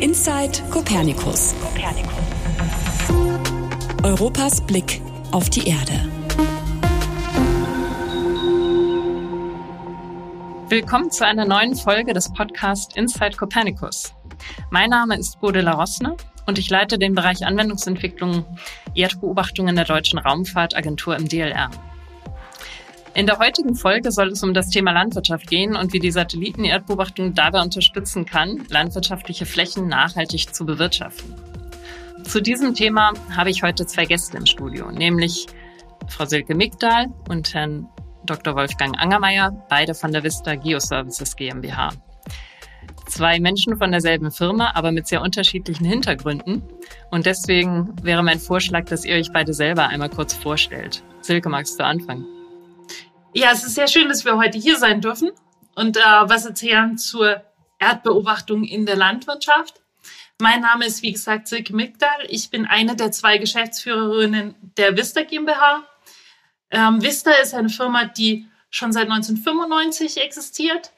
Inside Copernicus. Europas Blick auf die Erde. Willkommen zu einer neuen Folge des Podcasts Inside Copernicus. Mein Name ist Bode Larosne und ich leite den Bereich Anwendungsentwicklung Erdbeobachtungen der Deutschen Raumfahrtagentur im DLR. In der heutigen Folge soll es um das Thema Landwirtschaft gehen und wie die Satelliten-Erdbeobachtung dabei unterstützen kann, landwirtschaftliche Flächen nachhaltig zu bewirtschaften. Zu diesem Thema habe ich heute zwei Gäste im Studio, nämlich Frau Silke Migdal und Herrn Dr. Wolfgang Angermeier, beide von der Vista Geoservices GmbH. Zwei Menschen von derselben Firma, aber mit sehr unterschiedlichen Hintergründen. Und deswegen wäre mein Vorschlag, dass ihr euch beide selber einmal kurz vorstellt. Silke, magst du anfangen? Ja, es ist sehr schön, dass wir heute hier sein dürfen und äh, was erzählen zur Erdbeobachtung in der Landwirtschaft. Mein Name ist, wie gesagt, Silke Migdal. Ich bin eine der zwei Geschäftsführerinnen der Vista GmbH. Ähm, Vista ist eine Firma, die schon seit 1995 existiert,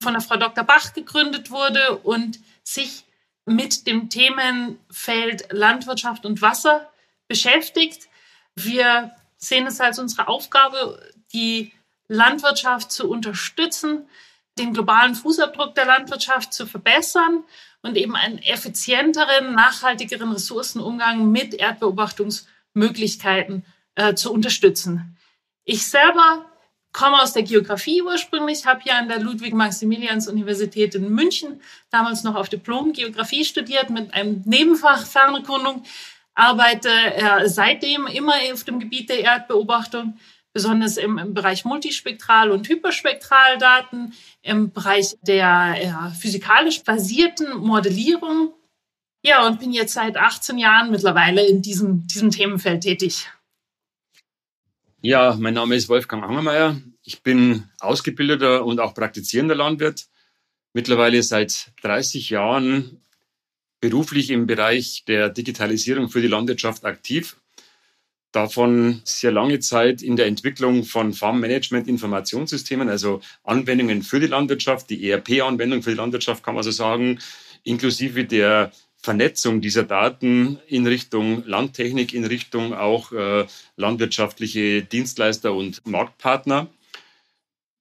von der Frau Dr. Bach gegründet wurde und sich mit dem Themenfeld Landwirtschaft und Wasser beschäftigt. Wir sehen es als unsere Aufgabe, die Landwirtschaft zu unterstützen, den globalen Fußabdruck der Landwirtschaft zu verbessern und eben einen effizienteren, nachhaltigeren Ressourcenumgang mit Erdbeobachtungsmöglichkeiten äh, zu unterstützen. Ich selber komme aus der Geografie ursprünglich, habe hier an der Ludwig-Maximilians-Universität in München damals noch auf Diplom Geografie studiert mit einem Nebenfach Fernerkundung, arbeite äh, seitdem immer auf dem Gebiet der Erdbeobachtung, besonders im, im Bereich Multispektral- und Hyperspektraldaten, im Bereich der äh, physikalisch basierten Modellierung. Ja, und bin jetzt seit 18 Jahren mittlerweile in diesem, diesem Themenfeld tätig. Ja, mein Name ist Wolfgang Angermeier. Ich bin ausgebildeter und auch praktizierender Landwirt. Mittlerweile seit 30 Jahren beruflich im Bereich der Digitalisierung für die Landwirtschaft aktiv. Davon sehr lange Zeit in der Entwicklung von Farmmanagement-Informationssystemen, also Anwendungen für die Landwirtschaft, die ERP-Anwendung für die Landwirtschaft kann man so sagen, inklusive der Vernetzung dieser Daten in Richtung Landtechnik, in Richtung auch äh, landwirtschaftliche Dienstleister und Marktpartner.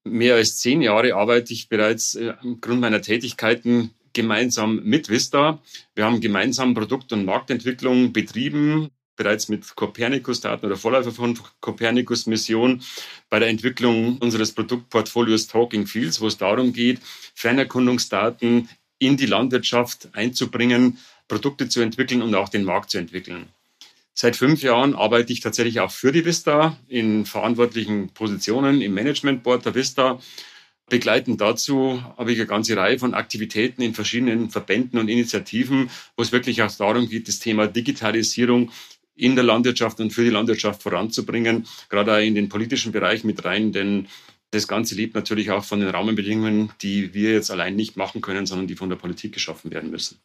Mehr als zehn Jahre arbeite ich bereits äh, Grund meiner Tätigkeiten gemeinsam mit Vista. Wir haben gemeinsam Produkt- und Marktentwicklung betrieben, bereits mit Copernicus-Daten oder Vorläufer von Copernicus-Mission bei der Entwicklung unseres Produktportfolios Talking Fields, wo es darum geht, Fernerkundungsdaten in die Landwirtschaft einzubringen, Produkte zu entwickeln und auch den Markt zu entwickeln. Seit fünf Jahren arbeite ich tatsächlich auch für die Vista in verantwortlichen Positionen im Management Board der Vista. Begleitend dazu habe ich eine ganze Reihe von Aktivitäten in verschiedenen Verbänden und Initiativen, wo es wirklich auch darum geht, das Thema Digitalisierung in der Landwirtschaft und für die Landwirtschaft voranzubringen, gerade auch in den politischen Bereich mit rein, denn das Ganze lebt natürlich auch von den Rahmenbedingungen, die wir jetzt allein nicht machen können, sondern die von der Politik geschaffen werden müssen.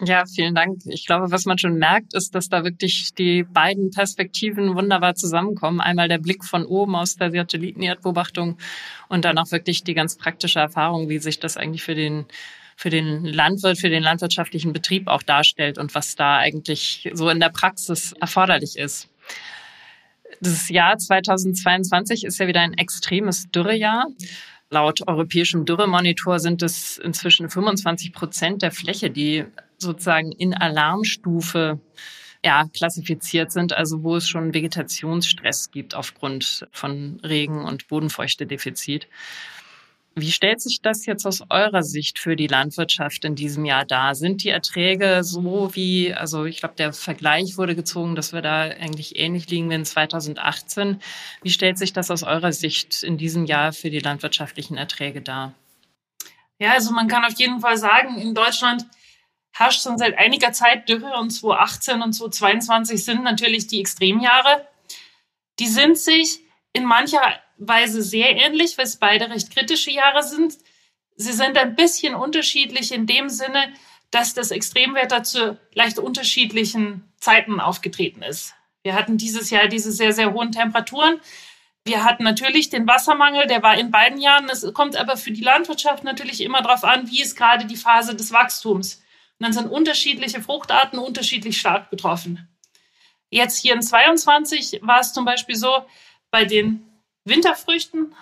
Ja, vielen Dank. Ich glaube, was man schon merkt, ist, dass da wirklich die beiden Perspektiven wunderbar zusammenkommen. Einmal der Blick von oben aus der Satellitenerdbeobachtung und dann auch wirklich die ganz praktische Erfahrung, wie sich das eigentlich für den für den Landwirt, für den landwirtschaftlichen Betrieb auch darstellt und was da eigentlich so in der Praxis erforderlich ist. Das Jahr 2022 ist ja wieder ein extremes Dürrejahr. Laut europäischem Dürremonitor sind es inzwischen 25 Prozent der Fläche, die sozusagen in Alarmstufe ja, klassifiziert sind, also wo es schon Vegetationsstress gibt aufgrund von Regen- und Bodenfeuchtedefizit. Wie stellt sich das jetzt aus eurer Sicht für die Landwirtschaft in diesem Jahr dar? Sind die Erträge so wie, also ich glaube, der Vergleich wurde gezogen, dass wir da eigentlich ähnlich liegen wie in 2018. Wie stellt sich das aus eurer Sicht in diesem Jahr für die landwirtschaftlichen Erträge dar? Ja, also man kann auf jeden Fall sagen, in Deutschland herrscht schon seit einiger Zeit Dürre und 2018 und 2022 sind natürlich die Extremjahre. Die sind sich in mancher Weise sehr ähnlich, weil es beide recht kritische Jahre sind. Sie sind ein bisschen unterschiedlich in dem Sinne, dass das Extremwetter zu leicht unterschiedlichen Zeiten aufgetreten ist. Wir hatten dieses Jahr diese sehr, sehr hohen Temperaturen. Wir hatten natürlich den Wassermangel, der war in beiden Jahren. Es kommt aber für die Landwirtschaft natürlich immer darauf an, wie ist gerade die Phase des Wachstums. Und dann sind unterschiedliche Fruchtarten unterschiedlich stark betroffen. Jetzt hier in 22 war es zum Beispiel so, bei den Winterfrüchten,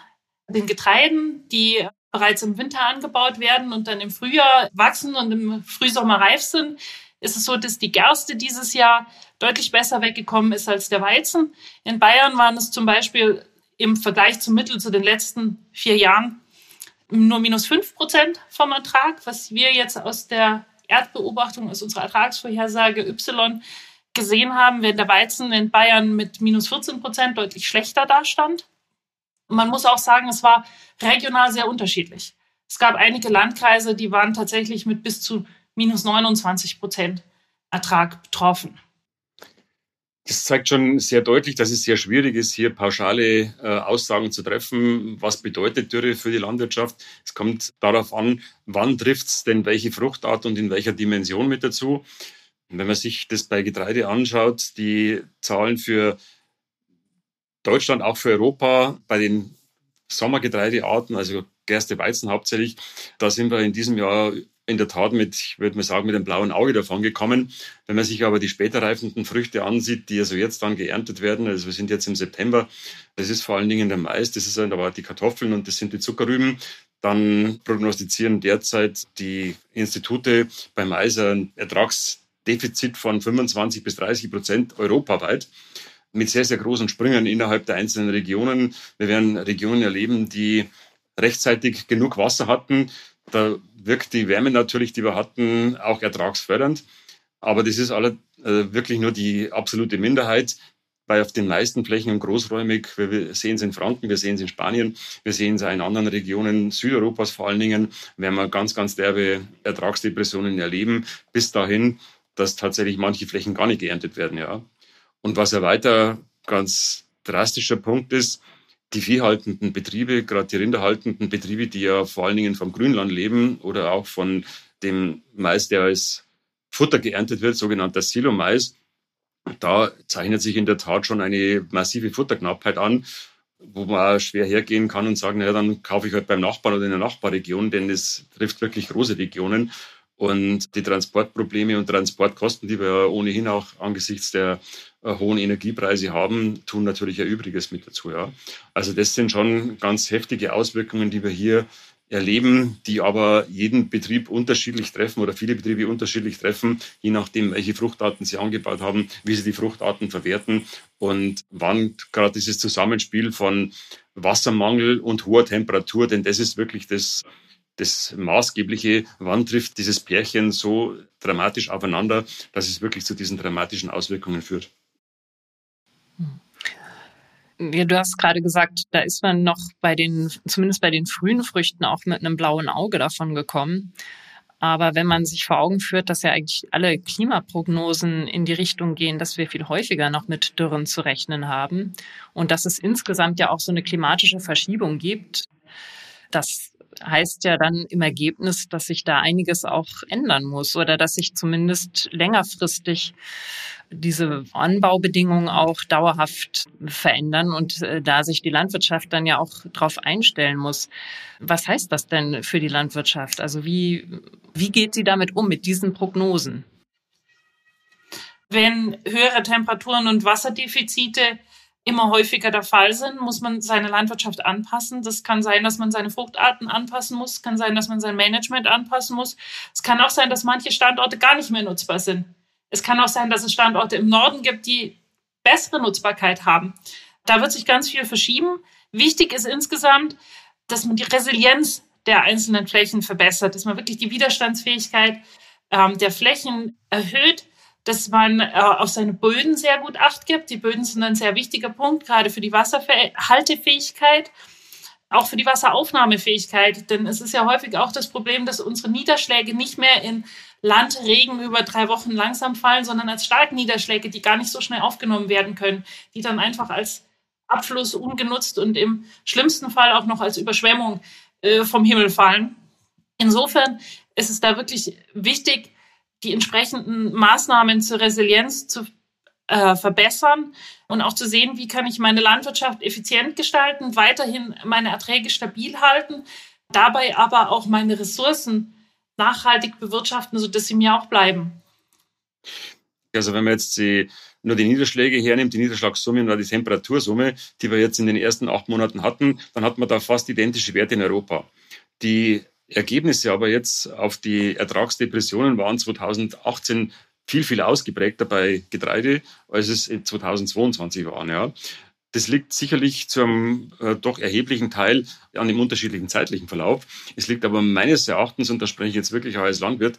den Getreiden, die bereits im Winter angebaut werden und dann im Frühjahr wachsen und im Frühsommer reif sind, ist es so, dass die Gerste dieses Jahr deutlich besser weggekommen ist als der Weizen. In Bayern waren es zum Beispiel im Vergleich zum Mittel zu den letzten vier Jahren nur minus fünf Prozent vom Ertrag, was wir jetzt aus der Erdbeobachtung, aus unserer Ertragsvorhersage Y gesehen haben, während der Weizen in Bayern mit minus 14 Prozent deutlich schlechter dastand. Man muss auch sagen, es war regional sehr unterschiedlich. Es gab einige Landkreise, die waren tatsächlich mit bis zu minus 29 Prozent Ertrag betroffen. Das zeigt schon sehr deutlich, dass es sehr schwierig ist, hier pauschale äh, Aussagen zu treffen. Was bedeutet Dürre für die Landwirtschaft? Es kommt darauf an, wann trifft es denn welche Fruchtart und in welcher Dimension mit dazu. Wenn man sich das bei Getreide anschaut, die Zahlen für Deutschland, auch für Europa, bei den Sommergetreidearten, also Gerste, Weizen hauptsächlich, da sind wir in diesem Jahr in der Tat mit, ich würde mal sagen, mit einem blauen Auge davon gekommen. Wenn man sich aber die später reifenden Früchte ansieht, die also jetzt dann geerntet werden, also wir sind jetzt im September, das ist vor allen Dingen der Mais, das ist aber die Kartoffeln und das sind die Zuckerrüben, dann prognostizieren derzeit die Institute beim Mais ein Ertragsdefizit von 25 bis 30 Prozent europaweit mit sehr, sehr großen Sprüngen innerhalb der einzelnen Regionen. Wir werden Regionen erleben, die rechtzeitig genug Wasser hatten, da wirkt die Wärme natürlich, die wir hatten, auch ertragsfördernd. Aber das ist alle, äh, wirklich nur die absolute Minderheit. Bei auf den meisten Flächen und großräumig, wir sehen es in Franken, wir sehen es in Spanien, wir sehen es auch in anderen Regionen Südeuropas vor allen Dingen, werden wir ganz, ganz derbe Ertragsdepressionen erleben, bis dahin, dass tatsächlich manche Flächen gar nicht geerntet werden, ja. Und was ja weiter ganz drastischer Punkt ist, die viehhaltenden Betriebe, gerade die rinderhaltenden Betriebe, die ja vor allen Dingen vom Grünland leben oder auch von dem Mais, der als Futter geerntet wird, sogenannter Silo-Mais, da zeichnet sich in der Tat schon eine massive Futterknappheit an, wo man schwer hergehen kann und sagen, naja, dann kaufe ich halt beim Nachbarn oder in der Nachbarregion, denn es trifft wirklich große Regionen. Und die Transportprobleme und Transportkosten, die wir ohnehin auch angesichts der äh, hohen Energiepreise haben, tun natürlich ein Übriges mit dazu. Ja. Also das sind schon ganz heftige Auswirkungen, die wir hier erleben, die aber jeden Betrieb unterschiedlich treffen oder viele Betriebe unterschiedlich treffen, je nachdem, welche Fruchtarten sie angebaut haben, wie sie die Fruchtarten verwerten und wann gerade dieses Zusammenspiel von Wassermangel und hoher Temperatur, denn das ist wirklich das das Maßgebliche, wann trifft dieses Pärchen so dramatisch aufeinander, dass es wirklich zu diesen dramatischen Auswirkungen führt. Ja, du hast gerade gesagt, da ist man noch bei den, zumindest bei den frühen Früchten auch mit einem blauen Auge davon gekommen. Aber wenn man sich vor Augen führt, dass ja eigentlich alle Klimaprognosen in die Richtung gehen, dass wir viel häufiger noch mit Dürren zu rechnen haben und dass es insgesamt ja auch so eine klimatische Verschiebung gibt, das heißt ja dann im Ergebnis, dass sich da einiges auch ändern muss oder dass sich zumindest längerfristig diese Anbaubedingungen auch dauerhaft verändern und äh, da sich die Landwirtschaft dann ja auch darauf einstellen muss. Was heißt das denn für die Landwirtschaft? Also wie, wie geht sie damit um, mit diesen Prognosen? Wenn höhere Temperaturen und Wasserdefizite immer häufiger der Fall sind, muss man seine Landwirtschaft anpassen. Das kann sein, dass man seine Fruchtarten anpassen muss, kann sein, dass man sein Management anpassen muss. Es kann auch sein, dass manche Standorte gar nicht mehr nutzbar sind. Es kann auch sein, dass es Standorte im Norden gibt, die bessere Nutzbarkeit haben. Da wird sich ganz viel verschieben. Wichtig ist insgesamt, dass man die Resilienz der einzelnen Flächen verbessert, dass man wirklich die Widerstandsfähigkeit ähm, der Flächen erhöht dass man äh, auf seine Böden sehr gut acht gibt. Die Böden sind ein sehr wichtiger Punkt, gerade für die Wasserhaltefähigkeit, auch für die Wasseraufnahmefähigkeit. Denn es ist ja häufig auch das Problem, dass unsere Niederschläge nicht mehr in Landregen über drei Wochen langsam fallen, sondern als Starkniederschläge, die gar nicht so schnell aufgenommen werden können, die dann einfach als Abfluss ungenutzt und im schlimmsten Fall auch noch als Überschwemmung äh, vom Himmel fallen. Insofern ist es da wirklich wichtig, die entsprechenden Maßnahmen zur Resilienz zu äh, verbessern und auch zu sehen, wie kann ich meine Landwirtschaft effizient gestalten, weiterhin meine Erträge stabil halten, dabei aber auch meine Ressourcen nachhaltig bewirtschaften, sodass sie mir auch bleiben. Also wenn man jetzt die, nur die Niederschläge hernimmt, die Niederschlagssumme und die Temperatursumme, die wir jetzt in den ersten acht Monaten hatten, dann hat man da fast identische Werte in Europa. Die Ergebnisse aber jetzt auf die Ertragsdepressionen waren 2018 viel, viel ausgeprägter bei Getreide, als es in 2022 war. Ja. Das liegt sicherlich zu einem äh, doch erheblichen Teil an dem unterschiedlichen zeitlichen Verlauf. Es liegt aber meines Erachtens, und da spreche ich jetzt wirklich auch als Landwirt,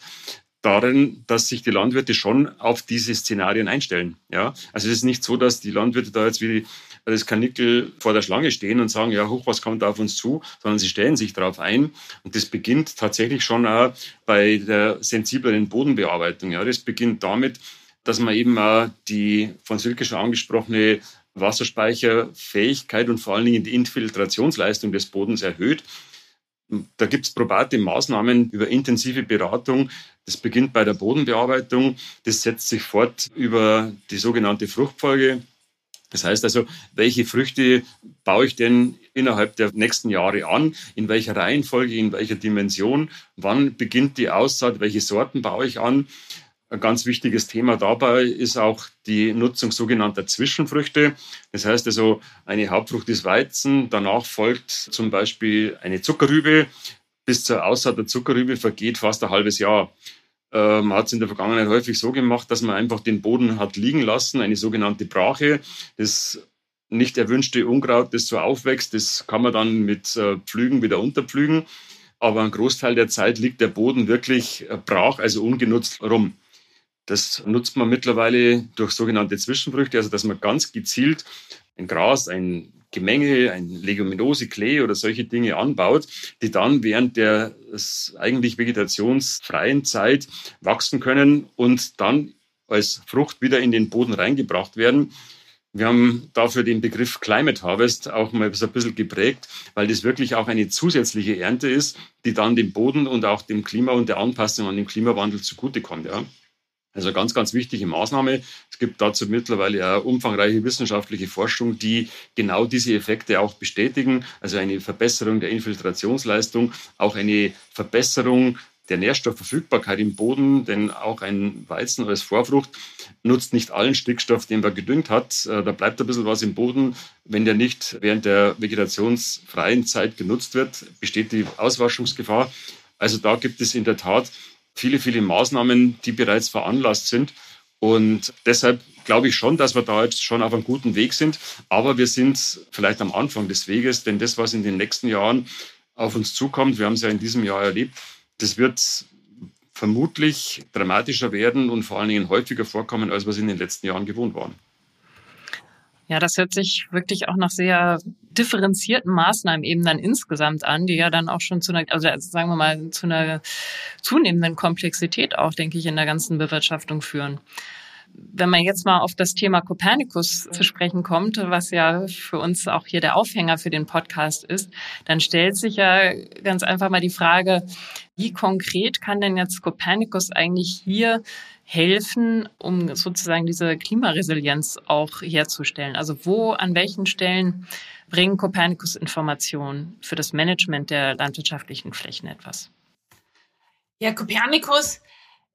darin, dass sich die Landwirte schon auf diese Szenarien einstellen. Ja, also es ist nicht so, dass die Landwirte da jetzt wie das Kanickel vor der Schlange stehen und sagen, ja, hoch, was kommt auf uns zu, sondern sie stellen sich darauf ein. Und das beginnt tatsächlich schon auch bei der sensibleren Bodenbearbeitung. Ja, das beginnt damit, dass man eben auch die von Silke schon angesprochene Wasserspeicherfähigkeit und vor allen Dingen die Infiltrationsleistung des Bodens erhöht. Da gibt es probate Maßnahmen über intensive Beratung. Das beginnt bei der Bodenbearbeitung. Das setzt sich fort über die sogenannte Fruchtfolge. Das heißt also, welche Früchte baue ich denn innerhalb der nächsten Jahre an? In welcher Reihenfolge, in welcher Dimension? Wann beginnt die Aussaat? Welche Sorten baue ich an? Ein ganz wichtiges Thema dabei ist auch die Nutzung sogenannter Zwischenfrüchte. Das heißt also, eine Hauptfrucht ist Weizen, danach folgt zum Beispiel eine Zuckerrübe. Bis zur Aussaat der Zuckerrübe vergeht fast ein halbes Jahr. Äh, man hat es in der Vergangenheit häufig so gemacht, dass man einfach den Boden hat liegen lassen, eine sogenannte Brache. Das nicht erwünschte Unkraut, das so aufwächst, das kann man dann mit äh, Pflügen wieder unterpflügen. Aber ein Großteil der Zeit liegt der Boden wirklich äh, brach, also ungenutzt rum. Das nutzt man mittlerweile durch sogenannte Zwischenfrüchte, also dass man ganz gezielt ein Gras, ein Gemenge, ein Leguminose, Klee oder solche Dinge anbaut, die dann während der eigentlich vegetationsfreien Zeit wachsen können und dann als Frucht wieder in den Boden reingebracht werden. Wir haben dafür den Begriff Climate Harvest auch mal so ein bisschen geprägt, weil das wirklich auch eine zusätzliche Ernte ist, die dann dem Boden und auch dem Klima und der Anpassung an den Klimawandel zugutekommt. Ja. Also ganz, ganz wichtige Maßnahme. Es gibt dazu mittlerweile auch umfangreiche wissenschaftliche Forschung, die genau diese Effekte auch bestätigen. Also eine Verbesserung der Infiltrationsleistung, auch eine Verbesserung der Nährstoffverfügbarkeit im Boden, denn auch ein Weizen als Vorfrucht nutzt nicht allen Stickstoff, den man gedüngt hat. Äh, da bleibt ein bisschen was im Boden. Wenn der nicht während der vegetationsfreien Zeit genutzt wird, besteht die Auswaschungsgefahr. Also da gibt es in der Tat viele, viele Maßnahmen, die bereits veranlasst sind. Und deshalb glaube ich schon, dass wir da jetzt schon auf einem guten Weg sind. Aber wir sind vielleicht am Anfang des Weges, denn das, was in den nächsten Jahren auf uns zukommt, wir haben es ja in diesem Jahr erlebt, das wird vermutlich dramatischer werden und vor allen Dingen häufiger vorkommen, als wir es in den letzten Jahren gewohnt waren. Ja, das hört sich wirklich auch nach sehr differenzierten Maßnahmen eben dann insgesamt an, die ja dann auch schon zu einer, also sagen wir mal, zu einer zunehmenden Komplexität auch, denke ich, in der ganzen Bewirtschaftung führen. Wenn man jetzt mal auf das Thema Kopernikus zu sprechen kommt, was ja für uns auch hier der Aufhänger für den Podcast ist, dann stellt sich ja ganz einfach mal die Frage, wie konkret kann denn jetzt Kopernikus eigentlich hier helfen, um sozusagen diese Klimaresilienz auch herzustellen? Also wo, an welchen Stellen bringen Kopernikus Informationen für das Management der landwirtschaftlichen Flächen etwas? Ja, Kopernikus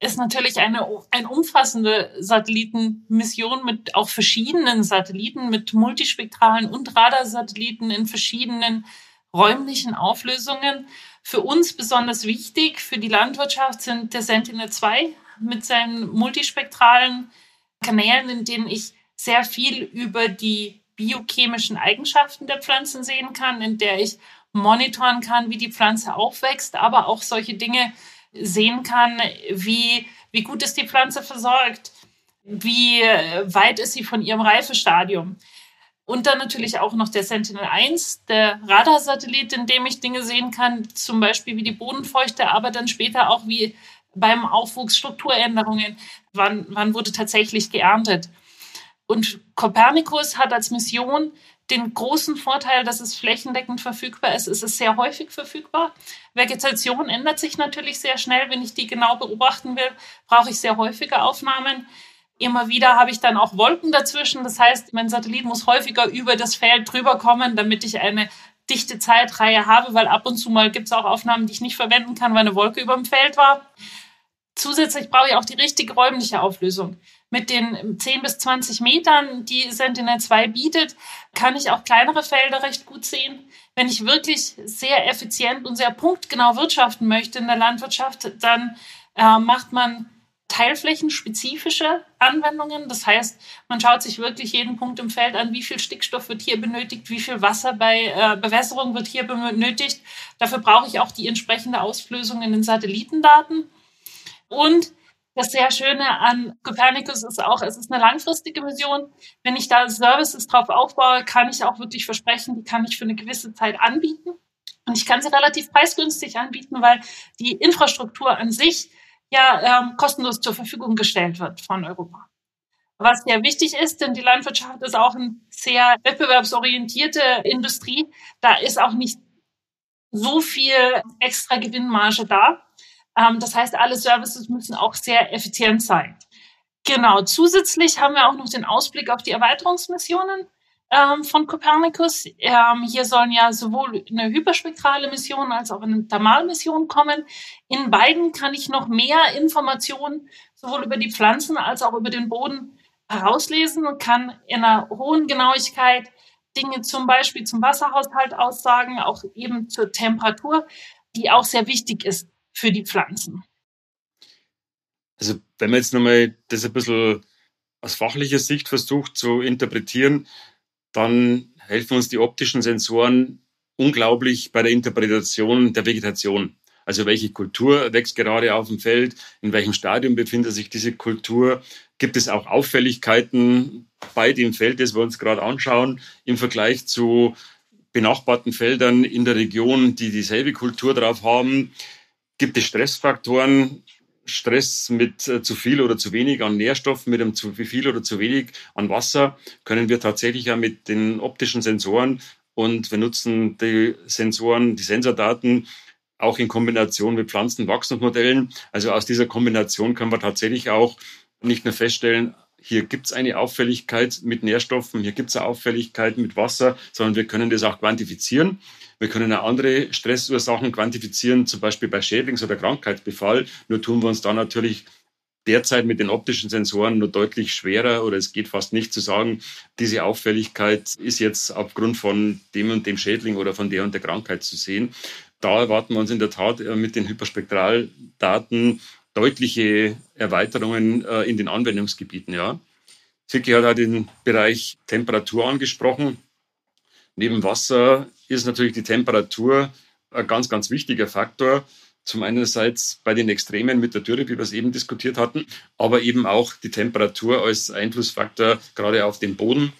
ist natürlich eine, eine umfassende Satellitenmission mit auch verschiedenen Satelliten, mit multispektralen und Radarsatelliten in verschiedenen räumlichen Auflösungen. Für uns besonders wichtig, für die Landwirtschaft sind der Sentinel-2 mit seinen multispektralen Kanälen, in denen ich sehr viel über die biochemischen Eigenschaften der Pflanzen sehen kann, in der ich monitoren kann, wie die Pflanze aufwächst, aber auch solche Dinge sehen kann, wie, wie gut ist die Pflanze versorgt, wie weit ist sie von ihrem Reifestadium. Und dann natürlich auch noch der Sentinel-1, der Radarsatellit, in dem ich Dinge sehen kann, zum Beispiel wie die Bodenfeuchte, aber dann später auch wie beim Aufwuchs Strukturänderungen, wann, wann wurde tatsächlich geerntet. Und Copernicus hat als Mission den großen Vorteil, dass es flächendeckend verfügbar ist. Es ist sehr häufig verfügbar. Vegetation ändert sich natürlich sehr schnell. Wenn ich die genau beobachten will, brauche ich sehr häufige Aufnahmen. Immer wieder habe ich dann auch Wolken dazwischen. Das heißt, mein Satellit muss häufiger über das Feld drüber kommen, damit ich eine dichte Zeitreihe habe, weil ab und zu mal gibt es auch Aufnahmen, die ich nicht verwenden kann, weil eine Wolke über dem Feld war. Zusätzlich brauche ich auch die richtige räumliche Auflösung. Mit den 10 bis 20 Metern, die Sentinel-2 bietet, kann ich auch kleinere Felder recht gut sehen. Wenn ich wirklich sehr effizient und sehr punktgenau wirtschaften möchte in der Landwirtschaft, dann äh, macht man teilflächenspezifische Anwendungen. Das heißt, man schaut sich wirklich jeden Punkt im Feld an, wie viel Stickstoff wird hier benötigt, wie viel Wasser bei äh, Bewässerung wird hier benötigt. Dafür brauche ich auch die entsprechende Ausflösung in den Satellitendaten. Und das sehr Schöne an Copernicus ist auch, es ist eine langfristige Mission. Wenn ich da Services drauf aufbaue, kann ich auch wirklich versprechen, die kann ich für eine gewisse Zeit anbieten. Und ich kann sie relativ preisgünstig anbieten, weil die Infrastruktur an sich ja ähm, kostenlos zur Verfügung gestellt wird von Europa. Was sehr wichtig ist, denn die Landwirtschaft ist auch eine sehr wettbewerbsorientierte Industrie. Da ist auch nicht so viel extra Gewinnmarge da. Ähm, das heißt, alle Services müssen auch sehr effizient sein. Genau. Zusätzlich haben wir auch noch den Ausblick auf die Erweiterungsmissionen ähm, von Copernicus. Ähm, hier sollen ja sowohl eine hyperspektrale Mission als auch eine Thermalmission kommen. In beiden kann ich noch mehr Informationen sowohl über die Pflanzen als auch über den Boden herauslesen und kann in einer hohen Genauigkeit Dinge zum Beispiel zum Wasserhaushalt aussagen, auch eben zur Temperatur, die auch sehr wichtig ist für die Pflanzen. Also wenn man jetzt nochmal das ein bisschen aus fachlicher Sicht versucht zu interpretieren, dann helfen uns die optischen Sensoren unglaublich bei der Interpretation der Vegetation. Also welche Kultur wächst gerade auf dem Feld, in welchem Stadium befindet sich diese Kultur, gibt es auch Auffälligkeiten bei dem Feld, das wir uns gerade anschauen, im Vergleich zu benachbarten Feldern in der Region, die dieselbe Kultur drauf haben. Gibt es Stressfaktoren, Stress mit äh, zu viel oder zu wenig an Nährstoffen, mit einem zu viel oder zu wenig an Wasser, können wir tatsächlich ja mit den optischen Sensoren und wir nutzen die Sensoren, die Sensordaten auch in Kombination mit Pflanzenwachstumsmodellen. Also aus dieser Kombination können wir tatsächlich auch nicht nur feststellen, hier gibt es eine Auffälligkeit mit Nährstoffen, hier gibt es eine Auffälligkeit mit Wasser, sondern wir können das auch quantifizieren. Wir können auch andere Stressursachen quantifizieren, zum Beispiel bei Schädlings- oder Krankheitsbefall. Nur tun wir uns da natürlich derzeit mit den optischen Sensoren nur deutlich schwerer oder es geht fast nicht zu sagen, diese Auffälligkeit ist jetzt aufgrund von dem und dem Schädling oder von der und der Krankheit zu sehen. Da erwarten wir uns in der Tat äh, mit den Hyperspektraldaten deutliche Erweiterungen äh, in den Anwendungsgebieten. Ja. Vicky hat auch den Bereich Temperatur angesprochen. Neben Wasser ist natürlich die Temperatur ein ganz, ganz wichtiger Faktor. Zum einerseits bei den Extremen mit der Dürre, wie wir es eben diskutiert hatten, aber eben auch die Temperatur als Einflussfaktor gerade auf den Boden.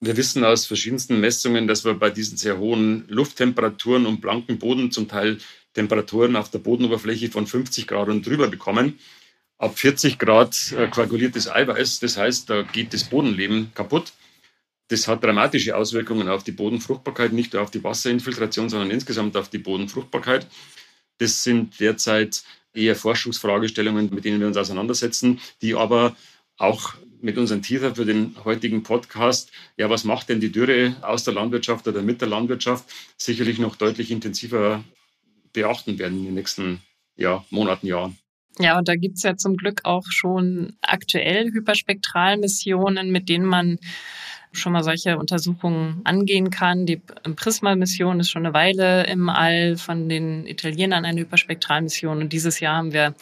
Wir wissen aus verschiedensten Messungen, dass wir bei diesen sehr hohen Lufttemperaturen und blanken Boden zum Teil Temperaturen auf der Bodenoberfläche von 50 Grad und drüber bekommen. Ab 40 Grad äh, koaguliertes Eiweiß, das heißt, da geht das Bodenleben kaputt. Das hat dramatische Auswirkungen auf die Bodenfruchtbarkeit, nicht nur auf die Wasserinfiltration, sondern insgesamt auf die Bodenfruchtbarkeit. Das sind derzeit eher Forschungsfragestellungen, mit denen wir uns auseinandersetzen, die aber auch mit unserem Teaser für den heutigen Podcast, ja, was macht denn die Dürre aus der Landwirtschaft oder mit der Landwirtschaft, sicherlich noch deutlich intensiver beachten werden in den nächsten ja, Monaten, Jahren. Ja, und da gibt's ja zum Glück auch schon aktuell Hyperspektralmissionen, mit denen man schon mal solche Untersuchungen angehen kann. Die Prisma-Mission ist schon eine Weile im All von den Italienern eine Hyperspektralmission und dieses Jahr haben wir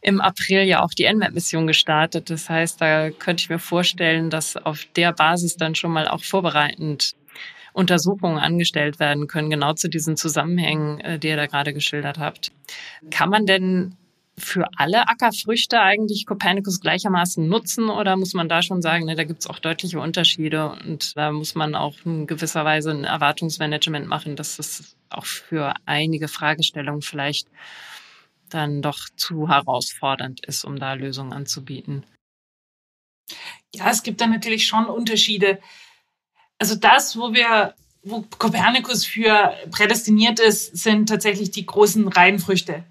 im April ja auch die NMAP-Mission gestartet. Das heißt, da könnte ich mir vorstellen, dass auf der Basis dann schon mal auch vorbereitend Untersuchungen angestellt werden können, genau zu diesen Zusammenhängen, äh, die ihr da gerade geschildert habt. Kann man denn für alle Ackerfrüchte eigentlich Copernicus gleichermaßen nutzen oder muss man da schon sagen, ne, da gibt es auch deutliche Unterschiede und da muss man auch in gewisser Weise ein Erwartungsmanagement machen, dass das auch für einige Fragestellungen vielleicht dann doch zu herausfordernd ist, um da Lösungen anzubieten. Ja, es gibt da natürlich schon Unterschiede. Also das, wo wir, wo Copernicus für prädestiniert ist, sind tatsächlich die großen Reihenfrüchte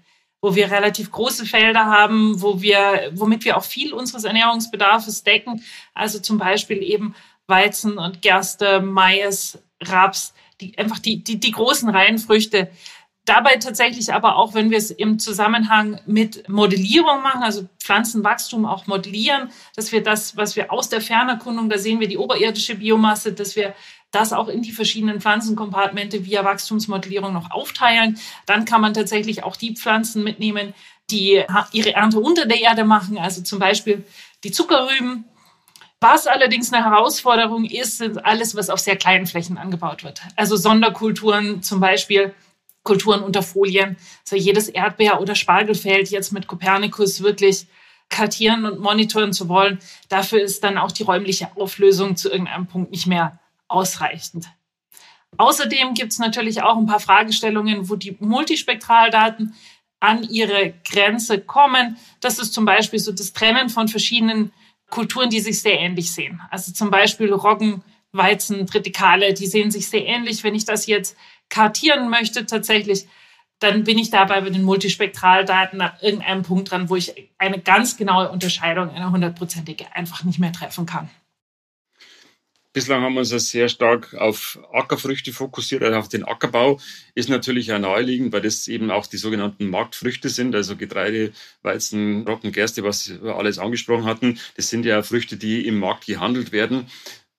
wo wir relativ große Felder haben, wo wir, womit wir auch viel unseres Ernährungsbedarfs decken. Also zum Beispiel eben Weizen und Gerste, Mais, Raps. die, einfach die, die, die großen Reihenfrüchte. Dabei tatsächlich aber auch, wenn wir es im Zusammenhang mit Modellierung machen, also Pflanzenwachstum auch modellieren, dass wir das, was wir aus der Fernerkundung, da sehen wir die oberirdische Biomasse, dass wir das auch in die verschiedenen Pflanzenkompartmente via Wachstumsmodellierung noch aufteilen. Dann kann man tatsächlich auch die Pflanzen mitnehmen, die ihre Ernte unter der Erde machen, also zum Beispiel die Zuckerrüben. Was allerdings eine Herausforderung ist, sind alles, was auf sehr kleinen Flächen angebaut wird. Also Sonderkulturen zum Beispiel Kulturen unter Folien. Also jedes Erdbeer- oder Spargelfeld jetzt mit Kopernikus wirklich kartieren und monitoren zu wollen, dafür ist dann auch die räumliche Auflösung zu irgendeinem Punkt nicht mehr ausreichend. Außerdem gibt es natürlich auch ein paar Fragestellungen, wo die Multispektraldaten an ihre Grenze kommen. Das ist zum Beispiel so das Trennen von verschiedenen Kulturen, die sich sehr ähnlich sehen. Also zum Beispiel Roggen, Weizen, Tritikale, die sehen sich sehr ähnlich. Wenn ich das jetzt kartieren möchte tatsächlich, dann bin ich dabei bei den Multispektraldaten nach irgendeinem Punkt dran, wo ich eine ganz genaue Unterscheidung, eine hundertprozentige, einfach nicht mehr treffen kann. Bislang haben wir uns sehr stark auf Ackerfrüchte fokussiert, also auf den Ackerbau. Ist natürlich auch naheliegend, weil das eben auch die sogenannten Marktfrüchte sind, also Getreide, Weizen, Roggen, Gerste, was wir alles angesprochen hatten. Das sind ja Früchte, die im Markt gehandelt werden.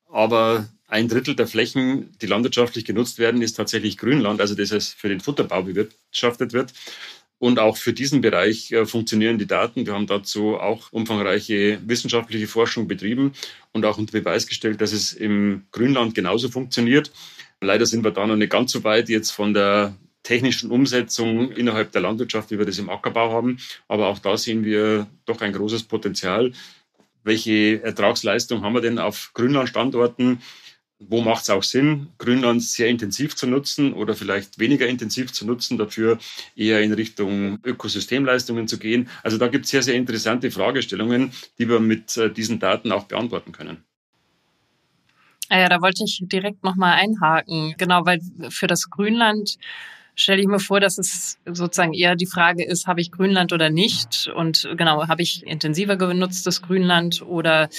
Aber ein Drittel der Flächen, die landwirtschaftlich genutzt werden, ist tatsächlich Grünland, also das heißt für den Futterbau bewirtschaftet wird. Und auch für diesen Bereich äh, funktionieren die Daten. Wir haben dazu auch umfangreiche wissenschaftliche Forschung betrieben und auch unter Beweis gestellt, dass es im Grünland genauso funktioniert. Leider sind wir da noch nicht ganz so weit jetzt von der technischen Umsetzung innerhalb der Landwirtschaft, wie wir das im Ackerbau haben. Aber auch da sehen wir doch ein großes Potenzial. Welche Ertragsleistung haben wir denn auf Grünlandstandorten? Wo macht es auch Sinn, Grünland sehr intensiv zu nutzen oder vielleicht weniger intensiv zu nutzen, dafür eher in Richtung Ökosystemleistungen zu gehen. Also da gibt es sehr, sehr interessante Fragestellungen, die wir mit äh, diesen Daten auch beantworten können. Ah ja, da wollte ich direkt nochmal einhaken. Genau, weil für das Grünland stelle ich mir vor, dass es sozusagen eher die Frage ist, habe ich Grünland oder nicht? Und genau, habe ich intensiver genutztes Grünland oder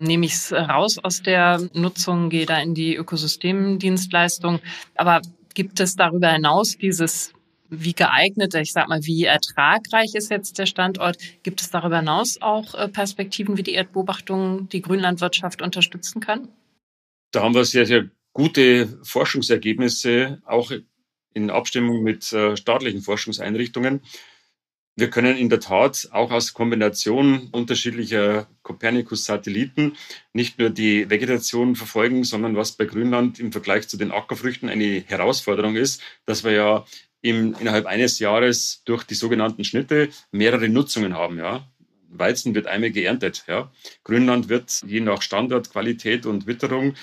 nehme ich es raus aus der Nutzung, gehe da in die Ökosystemdienstleistung? Aber gibt es darüber hinaus dieses wie geeignet, ich sag mal, wie ertragreich ist jetzt der Standort? Gibt es darüber hinaus auch äh, Perspektiven, wie die Erdbeobachtung die Grünlandwirtschaft unterstützen kann? Da haben wir sehr, sehr gute Forschungsergebnisse, auch in Abstimmung mit äh, staatlichen Forschungseinrichtungen. Wir können in der Tat auch aus Kombination unterschiedlicher Copernicus-Satelliten nicht nur die Vegetation verfolgen, sondern was bei Grünland im Vergleich zu den Ackerfrüchten eine Herausforderung ist, dass wir ja im, innerhalb eines Jahres durch die sogenannten Schnitte mehrere Nutzungen haben. Ja. Weizen wird einmal geerntet. Ja. Grünland wird je nach Standort, Qualität und Witterung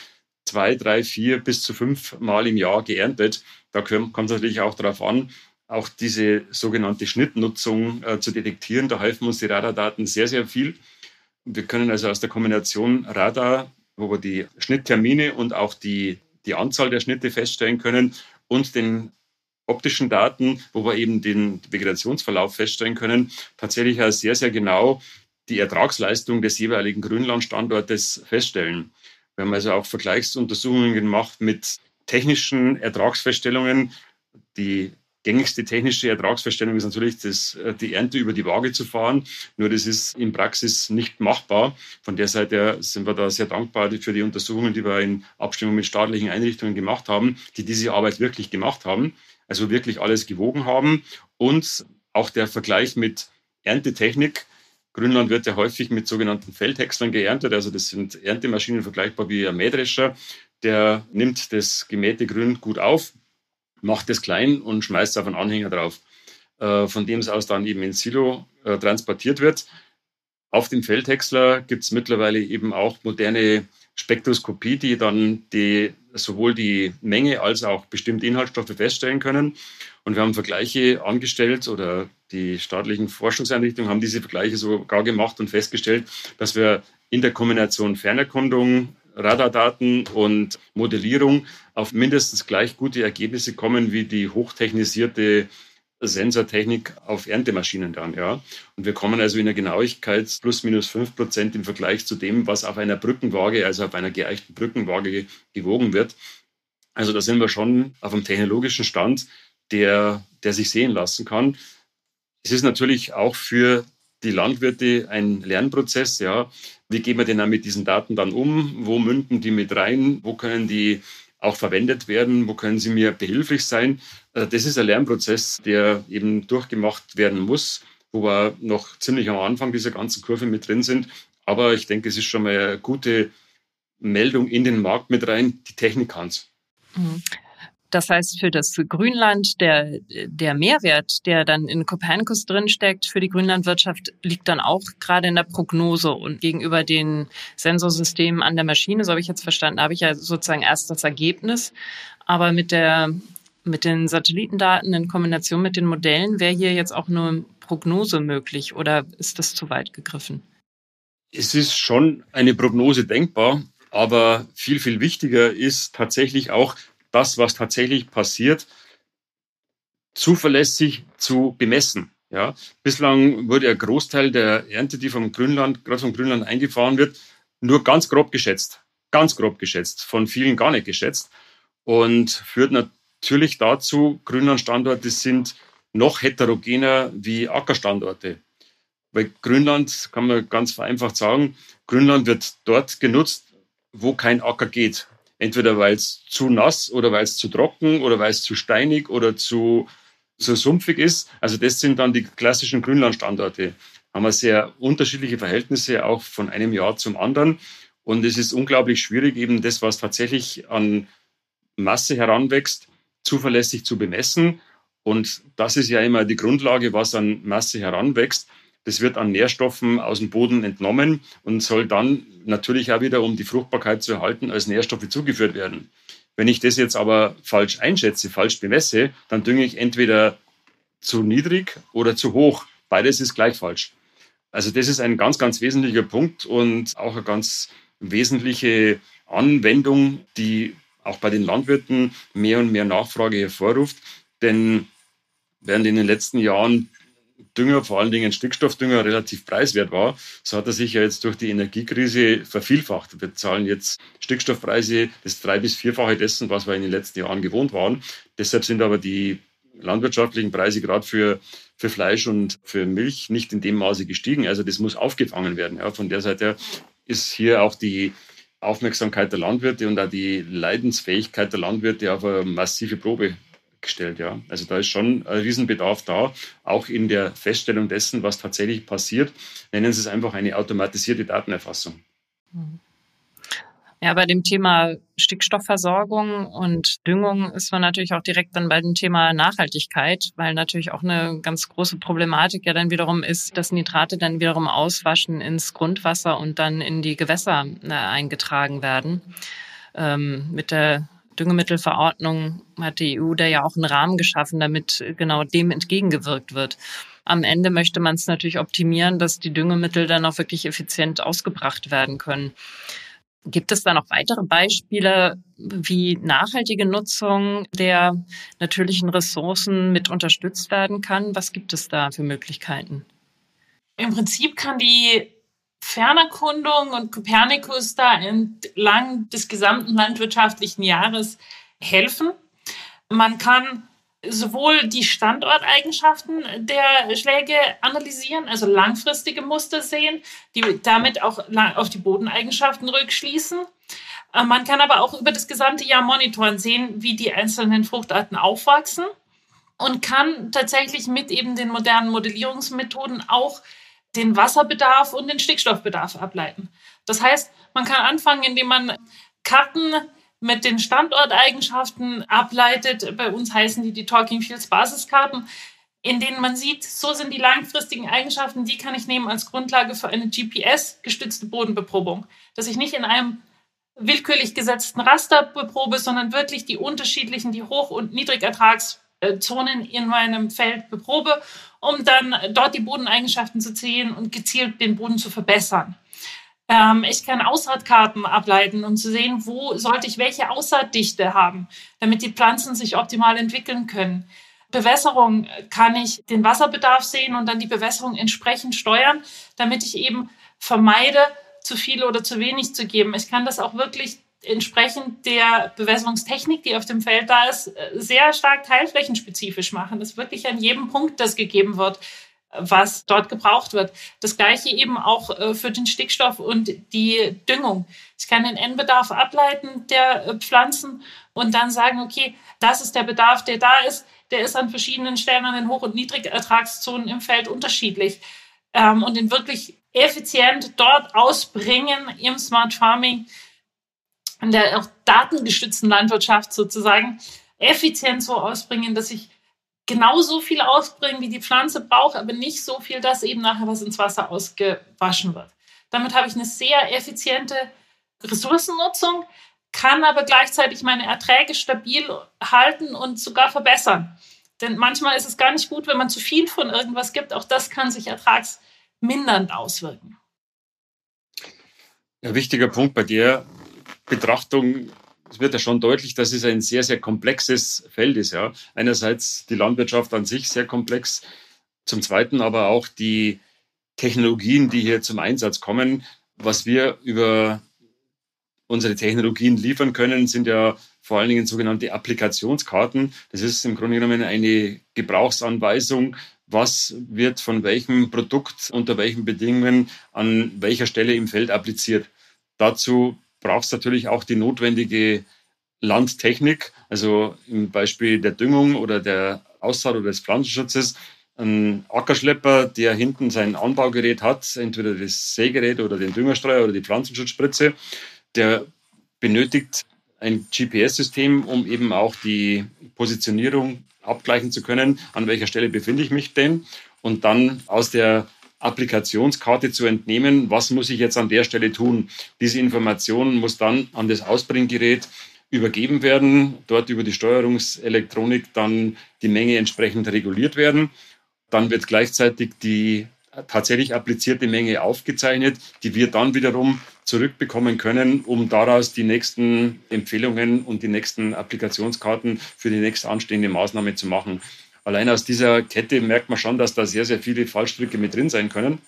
zwei, drei, vier bis zu fünf Mal im Jahr geerntet. Da kommt es natürlich auch darauf an, auch diese sogenannte Schnittnutzung äh, zu detektieren. Da helfen uns die Radardaten sehr, sehr viel. Wir können also aus der Kombination Radar, wo wir die Schnitttermine und auch die, die Anzahl der Schnitte feststellen können und den optischen Daten, wo wir eben den Vegetationsverlauf feststellen können, tatsächlich als sehr, sehr genau die Ertragsleistung des jeweiligen Grünlandstandortes feststellen. Wir haben also auch Vergleichsuntersuchungen gemacht mit technischen Ertragsfeststellungen. Die gängigste technische Ertragsfeststellung ist natürlich, das, äh, die Ernte über die Waage zu fahren. Nur das ist in Praxis nicht machbar. Von der Seite sind wir da sehr dankbar für die Untersuchungen, die wir in Abstimmung mit staatlichen Einrichtungen gemacht haben, die diese Arbeit wirklich gemacht haben. Also wirklich alles gewogen haben. Und auch der Vergleich mit Erntetechnik Grünland wird ja häufig mit sogenannten Feldhäckslern geerntet. Also das sind Erntemaschinen vergleichbar wie ein Mähdrescher. Der nimmt das gemähte Grün gut auf, macht es klein und schmeißt auf einen Anhänger drauf, äh, von dem es aus dann eben ins Silo äh, transportiert wird. Auf dem Feldhäcksler gibt es mittlerweile eben auch moderne Spektroskopie, die dann die, sowohl die Menge als auch bestimmte Inhaltsstoffe feststellen können. Und wir haben Vergleiche angestellt oder die staatlichen Forschungseinrichtungen haben diese Vergleiche sogar gemacht und festgestellt, dass wir in der Kombination Fernerkundung, Radardaten und Modellierung auf mindestens gleich gute Ergebnisse kommen wie die hochtechnisierte Sensortechnik auf Erntemaschinen dann, ja. Und wir kommen also in der Genauigkeit plus minus fünf Prozent im Vergleich zu dem, was auf einer Brückenwaage, also auf einer geeichten Brückenwaage gewogen wird. Also da sind wir schon auf einem technologischen Stand, der, der sich sehen lassen kann. Es ist natürlich auch für die Landwirte ein Lernprozess. Ja, wie gehen wir denn dann mit diesen Daten dann um? Wo münden die mit rein? Wo können die auch verwendet werden? Wo können sie mir behilflich sein? Also das ist ein Lernprozess, der eben durchgemacht werden muss, wo wir noch ziemlich am Anfang dieser ganzen Kurve mit drin sind. Aber ich denke, es ist schon mal eine gute Meldung in den Markt mit rein. Die Technik kann's. Mhm. Das heißt, für das Grünland, der, der Mehrwert, der dann in Copernicus drinsteckt, für die Grünlandwirtschaft, liegt dann auch gerade in der Prognose und gegenüber den Sensorsystemen an der Maschine, so habe ich jetzt verstanden, habe ich ja sozusagen erst das Ergebnis. Aber mit der, mit den Satellitendaten in Kombination mit den Modellen wäre hier jetzt auch nur Prognose möglich oder ist das zu weit gegriffen? Es ist schon eine Prognose denkbar, aber viel, viel wichtiger ist tatsächlich auch das, was tatsächlich passiert, zuverlässig zu bemessen. Ja, bislang wurde ein Großteil der Ernte, die vom Grünland, gerade vom Grünland eingefahren wird, nur ganz grob geschätzt. Ganz grob geschätzt. Von vielen gar nicht geschätzt. Und führt natürlich dazu, Grünlandstandorte sind noch heterogener wie Ackerstandorte. Weil Grünland, kann man ganz vereinfacht sagen, Grünland wird dort genutzt, wo kein Acker geht. Entweder weil es zu nass oder weil es zu trocken oder weil es zu steinig oder zu, zu sumpfig ist. Also das sind dann die klassischen Grünlandstandorte. Haben wir sehr unterschiedliche Verhältnisse auch von einem Jahr zum anderen. Und es ist unglaublich schwierig, eben das, was tatsächlich an Masse heranwächst, zuverlässig zu bemessen. Und das ist ja immer die Grundlage, was an Masse heranwächst. Das wird an Nährstoffen aus dem Boden entnommen und soll dann natürlich auch wieder, um die Fruchtbarkeit zu erhalten, als Nährstoffe zugeführt werden. Wenn ich das jetzt aber falsch einschätze, falsch bemesse, dann dünge ich entweder zu niedrig oder zu hoch. Beides ist gleich falsch. Also das ist ein ganz, ganz wesentlicher Punkt und auch eine ganz wesentliche Anwendung, die auch bei den Landwirten mehr und mehr Nachfrage hervorruft. Denn während in den letzten Jahren Dünger, vor allen Dingen Stickstoffdünger, relativ preiswert war, so hat er sich ja jetzt durch die Energiekrise vervielfacht. Wir zahlen jetzt Stickstoffpreise das drei- bis vierfache dessen, was wir in den letzten Jahren gewohnt waren. Deshalb sind aber die landwirtschaftlichen Preise gerade für, für Fleisch und für Milch nicht in dem Maße gestiegen. Also das muss aufgefangen werden. Ja. Von der Seite ist hier auch die Aufmerksamkeit der Landwirte und auch die Leidensfähigkeit der Landwirte auf eine massive Probe gestellt. Ja. Also da ist schon ein Riesenbedarf da, auch in der Feststellung dessen, was tatsächlich passiert. Nennen Sie es einfach eine automatisierte Datenerfassung. Ja, bei dem Thema Stickstoffversorgung und Düngung ist man natürlich auch direkt dann bei dem Thema Nachhaltigkeit, weil natürlich auch eine ganz große Problematik ja dann wiederum ist, dass Nitrate dann wiederum auswaschen ins Grundwasser und dann in die Gewässer äh, eingetragen werden. Ähm, mit der Düngemittelverordnung hat die EU da ja auch einen Rahmen geschaffen, damit genau dem entgegengewirkt wird. Am Ende möchte man es natürlich optimieren, dass die Düngemittel dann auch wirklich effizient ausgebracht werden können. Gibt es da noch weitere Beispiele, wie nachhaltige Nutzung der natürlichen Ressourcen mit unterstützt werden kann? Was gibt es da für Möglichkeiten? Im Prinzip kann die Fernerkundung und Kopernikus da entlang des gesamten landwirtschaftlichen Jahres helfen. Man kann sowohl die Standorteigenschaften der Schläge analysieren, also langfristige Muster sehen, die damit auch auf die Bodeneigenschaften rückschließen. Äh, man kann aber auch über das gesamte Jahr monitoren, sehen, wie die einzelnen Fruchtarten aufwachsen und kann tatsächlich mit eben den modernen Modellierungsmethoden auch den Wasserbedarf und den Stickstoffbedarf ableiten. Das heißt, man kann anfangen, indem man Karten mit den Standorteigenschaften ableitet. Bei uns heißen die die Talking Fields Basiskarten, in denen man sieht, so sind die langfristigen Eigenschaften, die kann ich nehmen als Grundlage für eine GPS-gestützte Bodenbeprobung. Dass ich nicht in einem willkürlich gesetzten Raster beprobe, sondern wirklich die unterschiedlichen, die Hoch- und Niedrigertragszonen in meinem Feld beprobe um dann dort die Bodeneigenschaften zu sehen und gezielt den Boden zu verbessern. Ähm, ich kann Aussaatkarten ableiten, um zu sehen, wo sollte ich welche Aussaatdichte haben, damit die Pflanzen sich optimal entwickeln können. Bewässerung kann ich den Wasserbedarf sehen und dann die Bewässerung entsprechend steuern, damit ich eben vermeide, zu viel oder zu wenig zu geben. Ich kann das auch wirklich entsprechend der Bewässerungstechnik, die auf dem Feld da ist, sehr stark teilflächenspezifisch machen, dass wirklich an jedem Punkt das gegeben wird, was dort gebraucht wird. Das gleiche eben auch äh, für den Stickstoff und die Düngung. Ich kann den N-Bedarf ableiten der äh, Pflanzen und dann sagen, okay, das ist der Bedarf, der da ist. Der ist an verschiedenen Stellen an den Hoch- und Niedrigertragszonen im Feld unterschiedlich. Ähm, und den wirklich effizient dort ausbringen im Smart Farming, in der auch datengestützten Landwirtschaft sozusagen, effizient so ausbringen, dass ich genauso viel ausbringen, wie die Pflanze braucht, aber nicht so viel, dass eben nachher was ins Wasser ausgewaschen wird. Damit habe ich eine sehr effiziente Ressourcennutzung, kann aber gleichzeitig meine Erträge stabil halten und sogar verbessern. Denn manchmal ist es gar nicht gut, wenn man zu viel von irgendwas gibt. Auch das kann sich ertragsmindernd auswirken. Ein wichtiger Punkt bei der Betrachtung es wird ja schon deutlich, dass es ein sehr, sehr komplexes Feld ist. Ja. Einerseits die Landwirtschaft an sich sehr komplex, zum Zweiten aber auch die Technologien, die hier zum Einsatz kommen. Was wir über unsere Technologien liefern können, sind ja vor allen Dingen sogenannte Applikationskarten. Das ist im Grunde genommen eine Gebrauchsanweisung, was wird von welchem Produkt unter welchen Bedingungen an welcher Stelle im Feld appliziert. Dazu braucht es natürlich auch die notwendige Landtechnik, also im Beispiel der Düngung oder der Aussaat oder des Pflanzenschutzes. Ein Ackerschlepper, der hinten sein Anbaugerät hat, entweder das Sägerät oder den Düngerstreuer oder die Pflanzenschutzspritze, der benötigt ein GPS-System, um eben auch die Positionierung abgleichen zu können, an welcher Stelle befinde ich mich denn und dann aus der Applikationskarte zu entnehmen, was muss ich jetzt an der Stelle tun. Diese Information muss dann an das Ausbringgerät übergeben werden, dort über die Steuerungselektronik dann die Menge entsprechend reguliert werden. Dann wird gleichzeitig die tatsächlich applizierte Menge aufgezeichnet, die wir dann wiederum zurückbekommen können, um daraus die nächsten Empfehlungen und die nächsten Applikationskarten für die nächst anstehende Maßnahme zu machen. Allein aus dieser Kette merkt man schon, dass da sehr, sehr viele Fallstricke mit drin sein können.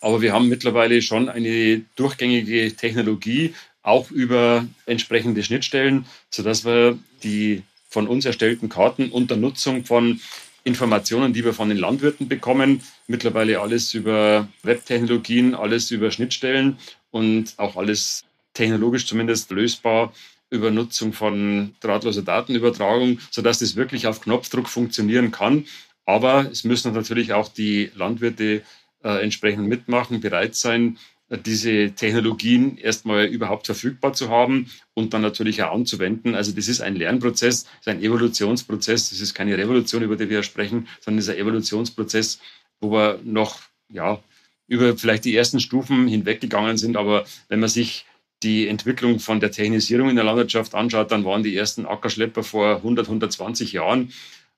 Aber wir haben mittlerweile schon eine durchgängige Technologie, auch über entsprechende Schnittstellen, sodass wir die von uns erstellten Karten unter Nutzung von Informationen, die wir von den Landwirten bekommen, mittlerweile alles über Webtechnologien, alles über Schnittstellen und auch alles technologisch zumindest lösbar über Nutzung von drahtloser Datenübertragung, sodass das wirklich auf Knopfdruck funktionieren kann. Aber es müssen natürlich auch die Landwirte äh, entsprechend mitmachen, bereit sein, äh, diese Technologien erstmal überhaupt verfügbar zu haben und dann natürlich auch anzuwenden. Also das ist ein Lernprozess, das ist ein Evolutionsprozess. Das ist keine Revolution, über die wir sprechen, sondern es ist ein Evolutionsprozess, wo wir noch ja, über vielleicht die ersten Stufen hinweggegangen sind. Aber wenn man sich die Entwicklung von der Technisierung in der Landwirtschaft anschaut, dann waren die ersten Ackerschlepper vor 100, 120 Jahren.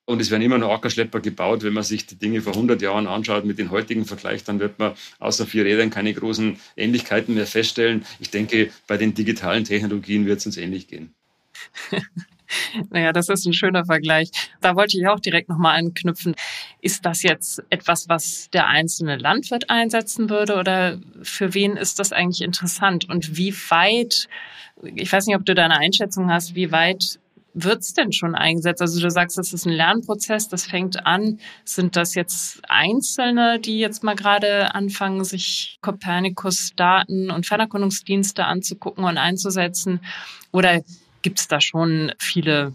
Und es werden immer noch Ackerschlepper gebaut. Wenn man sich die Dinge vor 100 Jahren anschaut mit den heutigen Vergleich, dann wird man außer vier Rädern keine großen Ähnlichkeiten mehr feststellen. Ich denke, bei den digitalen Technologien wird es uns ähnlich gehen. Naja, das ist ein schöner Vergleich. Da wollte ich auch direkt nochmal anknüpfen. Ist das jetzt etwas, was der einzelne Landwirt einsetzen würde oder für wen ist das eigentlich interessant? Und wie weit, ich weiß nicht, ob du da eine Einschätzung hast, wie weit wird's denn schon eingesetzt? Also du sagst, das ist ein Lernprozess, das fängt an. Sind das jetzt Einzelne, die jetzt mal gerade anfangen, sich Copernicus-Daten und Fernerkundungsdienste anzugucken und einzusetzen? Oder gibt es da schon viele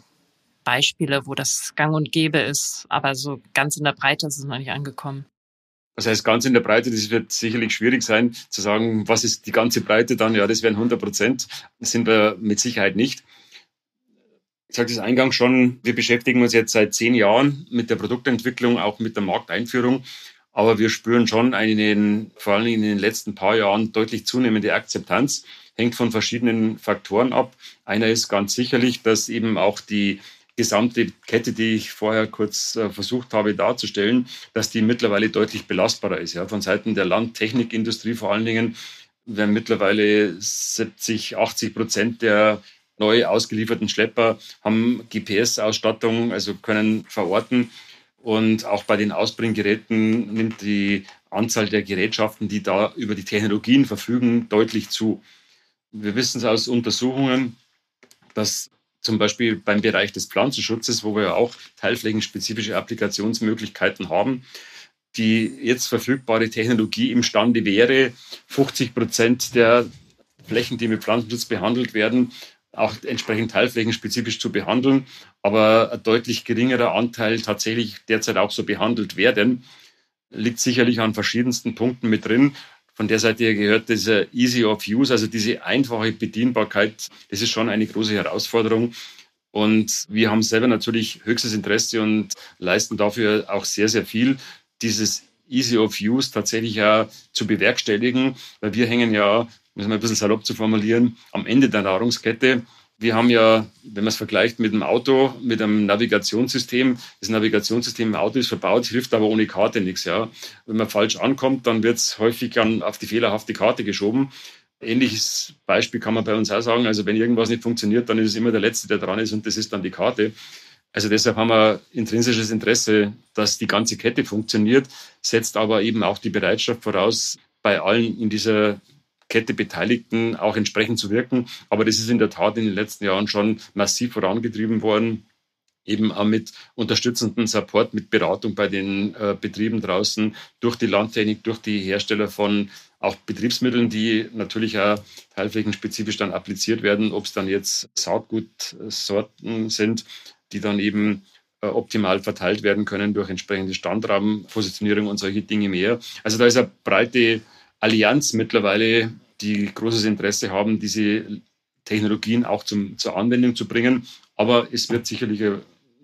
Beispiele, wo das gang und gäbe ist, aber so ganz in der Breite ist es noch nicht angekommen. Das heißt, ganz in der Breite, das wird sicherlich schwierig sein, zu sagen, was ist die ganze Breite dann? Ja, das wären 100 Prozent. Das sind wir mit Sicherheit nicht. Ich sagte es eingangs schon, wir beschäftigen uns jetzt seit zehn Jahren mit der Produktentwicklung, auch mit der Markteinführung. Aber wir spüren schon einen, vor allem in den letzten paar Jahren deutlich zunehmende Akzeptanz hängt von verschiedenen Faktoren ab. Einer ist ganz sicherlich, dass eben auch die gesamte Kette, die ich vorher kurz äh, versucht habe darzustellen, dass die mittlerweile deutlich belastbarer ist. Ja, von Seiten der Landtechnikindustrie vor allen Dingen werden mittlerweile 70, 80 Prozent der neu ausgelieferten Schlepper haben GPS-Ausstattung, also können verorten. Und auch bei den Ausbringgeräten nimmt die Anzahl der Gerätschaften, die da über die Technologien verfügen, deutlich zu. Wir wissen es aus Untersuchungen, dass zum Beispiel beim Bereich des Pflanzenschutzes, wo wir ja auch teilflächenspezifische Applikationsmöglichkeiten haben, die jetzt verfügbare Technologie imstande wäre, 50 Prozent der Flächen, die mit Pflanzenschutz behandelt werden, auch entsprechend teilflächenspezifisch zu behandeln, aber ein deutlich geringerer Anteil tatsächlich derzeit auch so behandelt werden, liegt sicherlich an verschiedensten Punkten mit drin. Von der Seite her gehört dieser Easy of Use, also diese einfache Bedienbarkeit, das ist schon eine große Herausforderung. Und wir haben selber natürlich höchstes Interesse und leisten dafür auch sehr, sehr viel, dieses Easy of Use tatsächlich ja zu bewerkstelligen, weil wir hängen ja müssen wir ein bisschen salopp zu formulieren, am Ende der Nahrungskette. Wir haben ja, wenn man es vergleicht mit einem Auto, mit einem Navigationssystem, das Navigationssystem im Auto ist verbaut, hilft aber ohne Karte nichts. Ja. Wenn man falsch ankommt, dann wird es häufig dann auf die fehlerhafte Karte geschoben. Ähnliches Beispiel kann man bei uns auch sagen. Also wenn irgendwas nicht funktioniert, dann ist es immer der Letzte, der dran ist und das ist dann die Karte. Also deshalb haben wir intrinsisches Interesse, dass die ganze Kette funktioniert, setzt aber eben auch die Bereitschaft voraus, bei allen in dieser Kette Beteiligten auch entsprechend zu wirken. Aber das ist in der Tat in den letzten Jahren schon massiv vorangetrieben worden eben auch mit unterstützenden Support, mit Beratung bei den äh, Betrieben draußen, durch die Landtechnik, durch die Hersteller von auch Betriebsmitteln, die natürlich auch teilflächenspezifisch dann appliziert werden, ob es dann jetzt Saatgutsorten sind, die dann eben äh, optimal verteilt werden können durch entsprechende Standrahmenpositionierung und solche Dinge mehr. Also da ist eine breite Allianz mittlerweile, die großes Interesse haben, diese Technologien auch zum, zur Anwendung zu bringen. Aber es wird sicherlich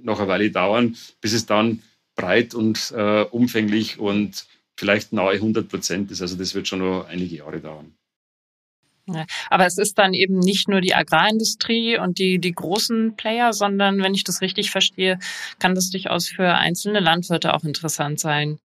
noch eine Weile dauern, bis es dann breit und äh, umfänglich und vielleicht nahe 100 Prozent ist. Also das wird schon noch einige Jahre dauern. Aber es ist dann eben nicht nur die Agrarindustrie und die, die großen Player, sondern wenn ich das richtig verstehe, kann das durchaus für einzelne Landwirte auch interessant sein.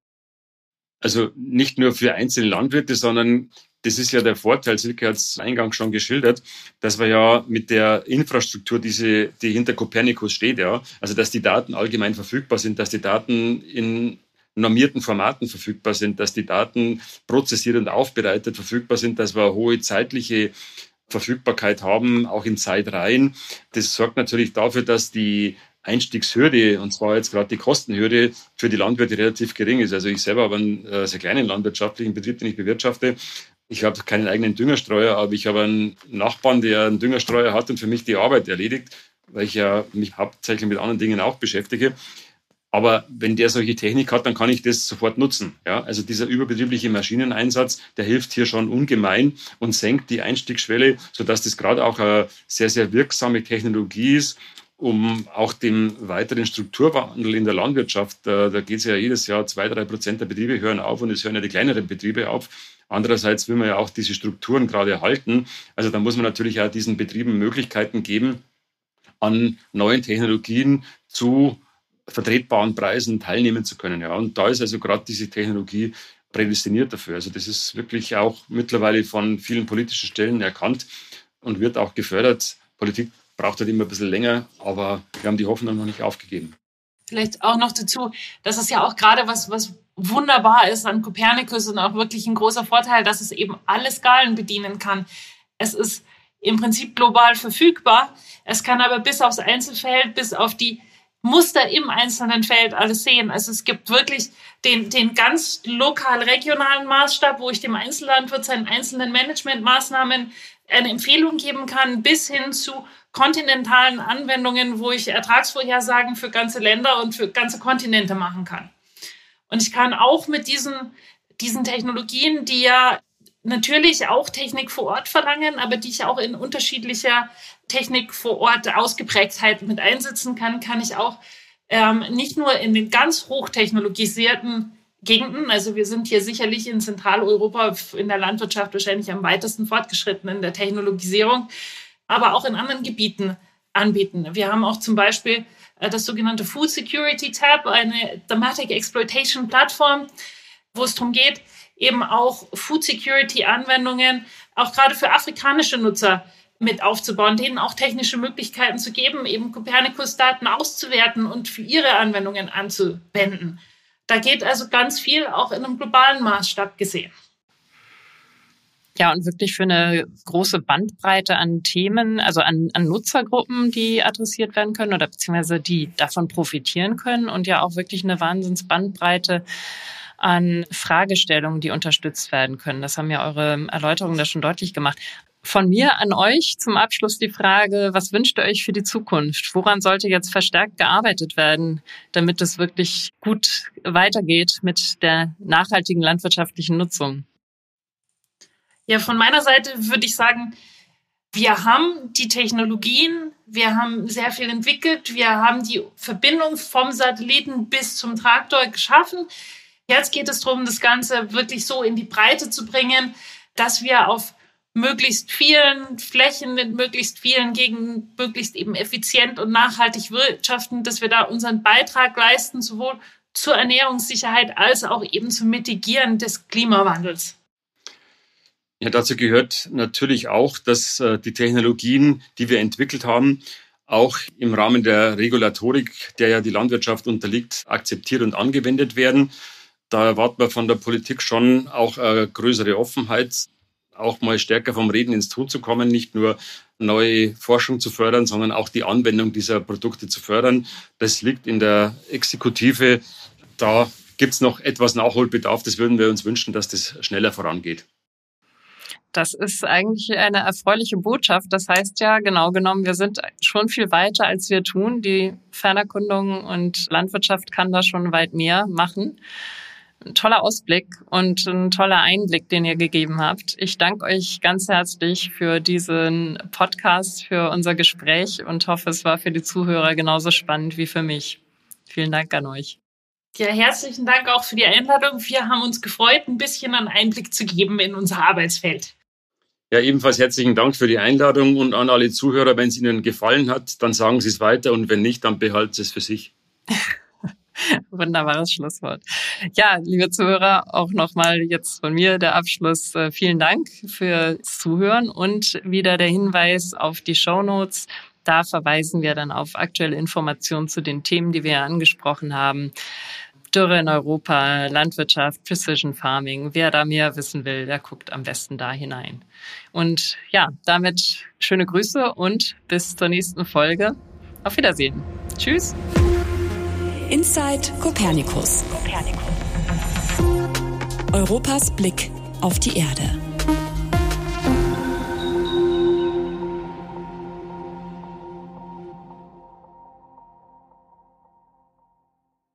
Also nicht nur für einzelne Landwirte, sondern das ist ja der Vorteil, Silke hat es eingangs schon geschildert, dass wir ja mit der Infrastruktur, diese, die hinter Copernicus steht, ja, also dass die Daten allgemein verfügbar sind, dass die Daten in normierten Formaten verfügbar sind, dass die Daten prozessiert und aufbereitet verfügbar sind, dass wir eine hohe zeitliche Verfügbarkeit haben, auch in Zeitreihen. Das sorgt natürlich dafür, dass die Einstiegshürde, und zwar jetzt gerade die Kostenhürde, für die Landwirte relativ gering ist. Also ich selber habe einen äh, sehr kleinen landwirtschaftlichen Betrieb, den ich bewirtschafte. Ich habe keinen eigenen Düngerstreuer, aber ich habe einen Nachbarn, der einen Düngerstreuer hat und für mich die Arbeit erledigt, weil ich ja mich hauptsächlich mit anderen Dingen auch beschäftige. Aber wenn der solche Technik hat, dann kann ich das sofort nutzen. Ja, also dieser überbetriebliche Maschineneinsatz, der hilft hier schon ungemein und senkt die Einstiegsschwelle, sodass das gerade auch eine sehr, sehr wirksame Technologie ist, um auch den weiteren Strukturwandel in der Landwirtschaft, da, da geht es ja jedes Jahr, zwei, drei Prozent der Betriebe hören auf und es hören ja die kleineren Betriebe auf. Andererseits will man ja auch diese Strukturen gerade erhalten. Also da muss man natürlich auch diesen Betrieben Möglichkeiten geben, an neuen Technologien zu vertretbaren Preisen teilnehmen zu können. Ja. Und da ist also gerade diese Technologie prädestiniert dafür. Also das ist wirklich auch mittlerweile von vielen politischen Stellen erkannt und wird auch gefördert. Politik braucht halt immer ein bisschen länger, aber wir haben die Hoffnung noch nicht aufgegeben. Vielleicht auch noch dazu, dass es ja auch gerade was, was wunderbar ist an Copernicus und auch wirklich ein großer Vorteil, dass es eben alle Skalen bedienen kann. Es ist im Prinzip global verfügbar. Es kann aber bis aufs Einzelfeld, bis auf die Muster im einzelnen Feld alles sehen. Also es gibt wirklich den, den ganz lokal regionalen Maßstab, wo ich dem Einzellandwirt seinen einzelnen Managementmaßnahmen eine Empfehlung geben kann, bis hin zu kontinentalen Anwendungen, wo ich Ertragsvorhersagen für ganze Länder und für ganze Kontinente machen kann. Und ich kann auch mit diesen, diesen Technologien, die ja natürlich auch Technik vor Ort verlangen, aber die ich auch in unterschiedlicher Technik vor Ort Ausgeprägtheit mit einsetzen kann, kann ich auch ähm, nicht nur in den ganz hochtechnologisierten Gegenden, also wir sind hier sicherlich in Zentraleuropa in der Landwirtschaft wahrscheinlich am weitesten fortgeschritten in der Technologisierung, aber auch in anderen Gebieten anbieten. Wir haben auch zum Beispiel äh, das sogenannte Food Security Tab, eine Thematic Exploitation Plattform, wo es darum geht, eben auch Food Security Anwendungen auch gerade für afrikanische Nutzer mit aufzubauen, denen auch technische Möglichkeiten zu geben, eben Copernicus-Daten auszuwerten und für ihre Anwendungen anzuwenden. Da geht also ganz viel auch in einem globalen Maßstab gesehen. Ja, und wirklich für eine große Bandbreite an Themen, also an, an Nutzergruppen, die adressiert werden können oder beziehungsweise die davon profitieren können und ja auch wirklich eine Wahnsinnsbandbreite an Fragestellungen, die unterstützt werden können. Das haben ja eure Erläuterungen da schon deutlich gemacht. Von mir an euch zum Abschluss die Frage, was wünscht ihr euch für die Zukunft? Woran sollte jetzt verstärkt gearbeitet werden, damit es wirklich gut weitergeht mit der nachhaltigen landwirtschaftlichen Nutzung? Ja, von meiner Seite würde ich sagen, wir haben die Technologien, wir haben sehr viel entwickelt, wir haben die Verbindung vom Satelliten bis zum Traktor geschaffen. Jetzt geht es darum, das Ganze wirklich so in die Breite zu bringen, dass wir auf möglichst vielen Flächen mit möglichst vielen Gegenden möglichst eben effizient und nachhaltig wirtschaften, dass wir da unseren Beitrag leisten, sowohl zur Ernährungssicherheit als auch eben zum Mitigieren des Klimawandels. Ja, dazu gehört natürlich auch, dass äh, die Technologien, die wir entwickelt haben, auch im Rahmen der Regulatorik, der ja die Landwirtschaft unterliegt, akzeptiert und angewendet werden. Da erwarten wir von der Politik schon auch eine größere Offenheit, auch mal stärker vom Reden ins Tun zu kommen, nicht nur neue Forschung zu fördern, sondern auch die Anwendung dieser Produkte zu fördern. Das liegt in der Exekutive. Da gibt es noch etwas Nachholbedarf. Das würden wir uns wünschen, dass das schneller vorangeht. Das ist eigentlich eine erfreuliche Botschaft. Das heißt ja, genau genommen, wir sind schon viel weiter, als wir tun. Die Fernerkundung und Landwirtschaft kann da schon weit mehr machen. Ein toller Ausblick und ein toller Einblick, den ihr gegeben habt. Ich danke euch ganz herzlich für diesen Podcast, für unser Gespräch und hoffe, es war für die Zuhörer genauso spannend wie für mich. Vielen Dank an euch. Ja, herzlichen Dank auch für die Einladung. Wir haben uns gefreut, ein bisschen einen Einblick zu geben in unser Arbeitsfeld. Ja, ebenfalls herzlichen Dank für die Einladung und an alle Zuhörer, wenn es Ihnen gefallen hat, dann sagen Sie es weiter und wenn nicht, dann behalten Sie es für sich. Wunderbares Schlusswort. Ja, liebe Zuhörer, auch nochmal jetzt von mir der Abschluss. Äh, vielen Dank fürs Zuhören und wieder der Hinweis auf die Show Notes. Da verweisen wir dann auf aktuelle Informationen zu den Themen, die wir angesprochen haben. Dürre in Europa, Landwirtschaft, Precision Farming. Wer da mehr wissen will, der guckt am besten da hinein. Und ja, damit schöne Grüße und bis zur nächsten Folge. Auf Wiedersehen. Tschüss. Inside Copernicus. Europas Blick auf die Erde.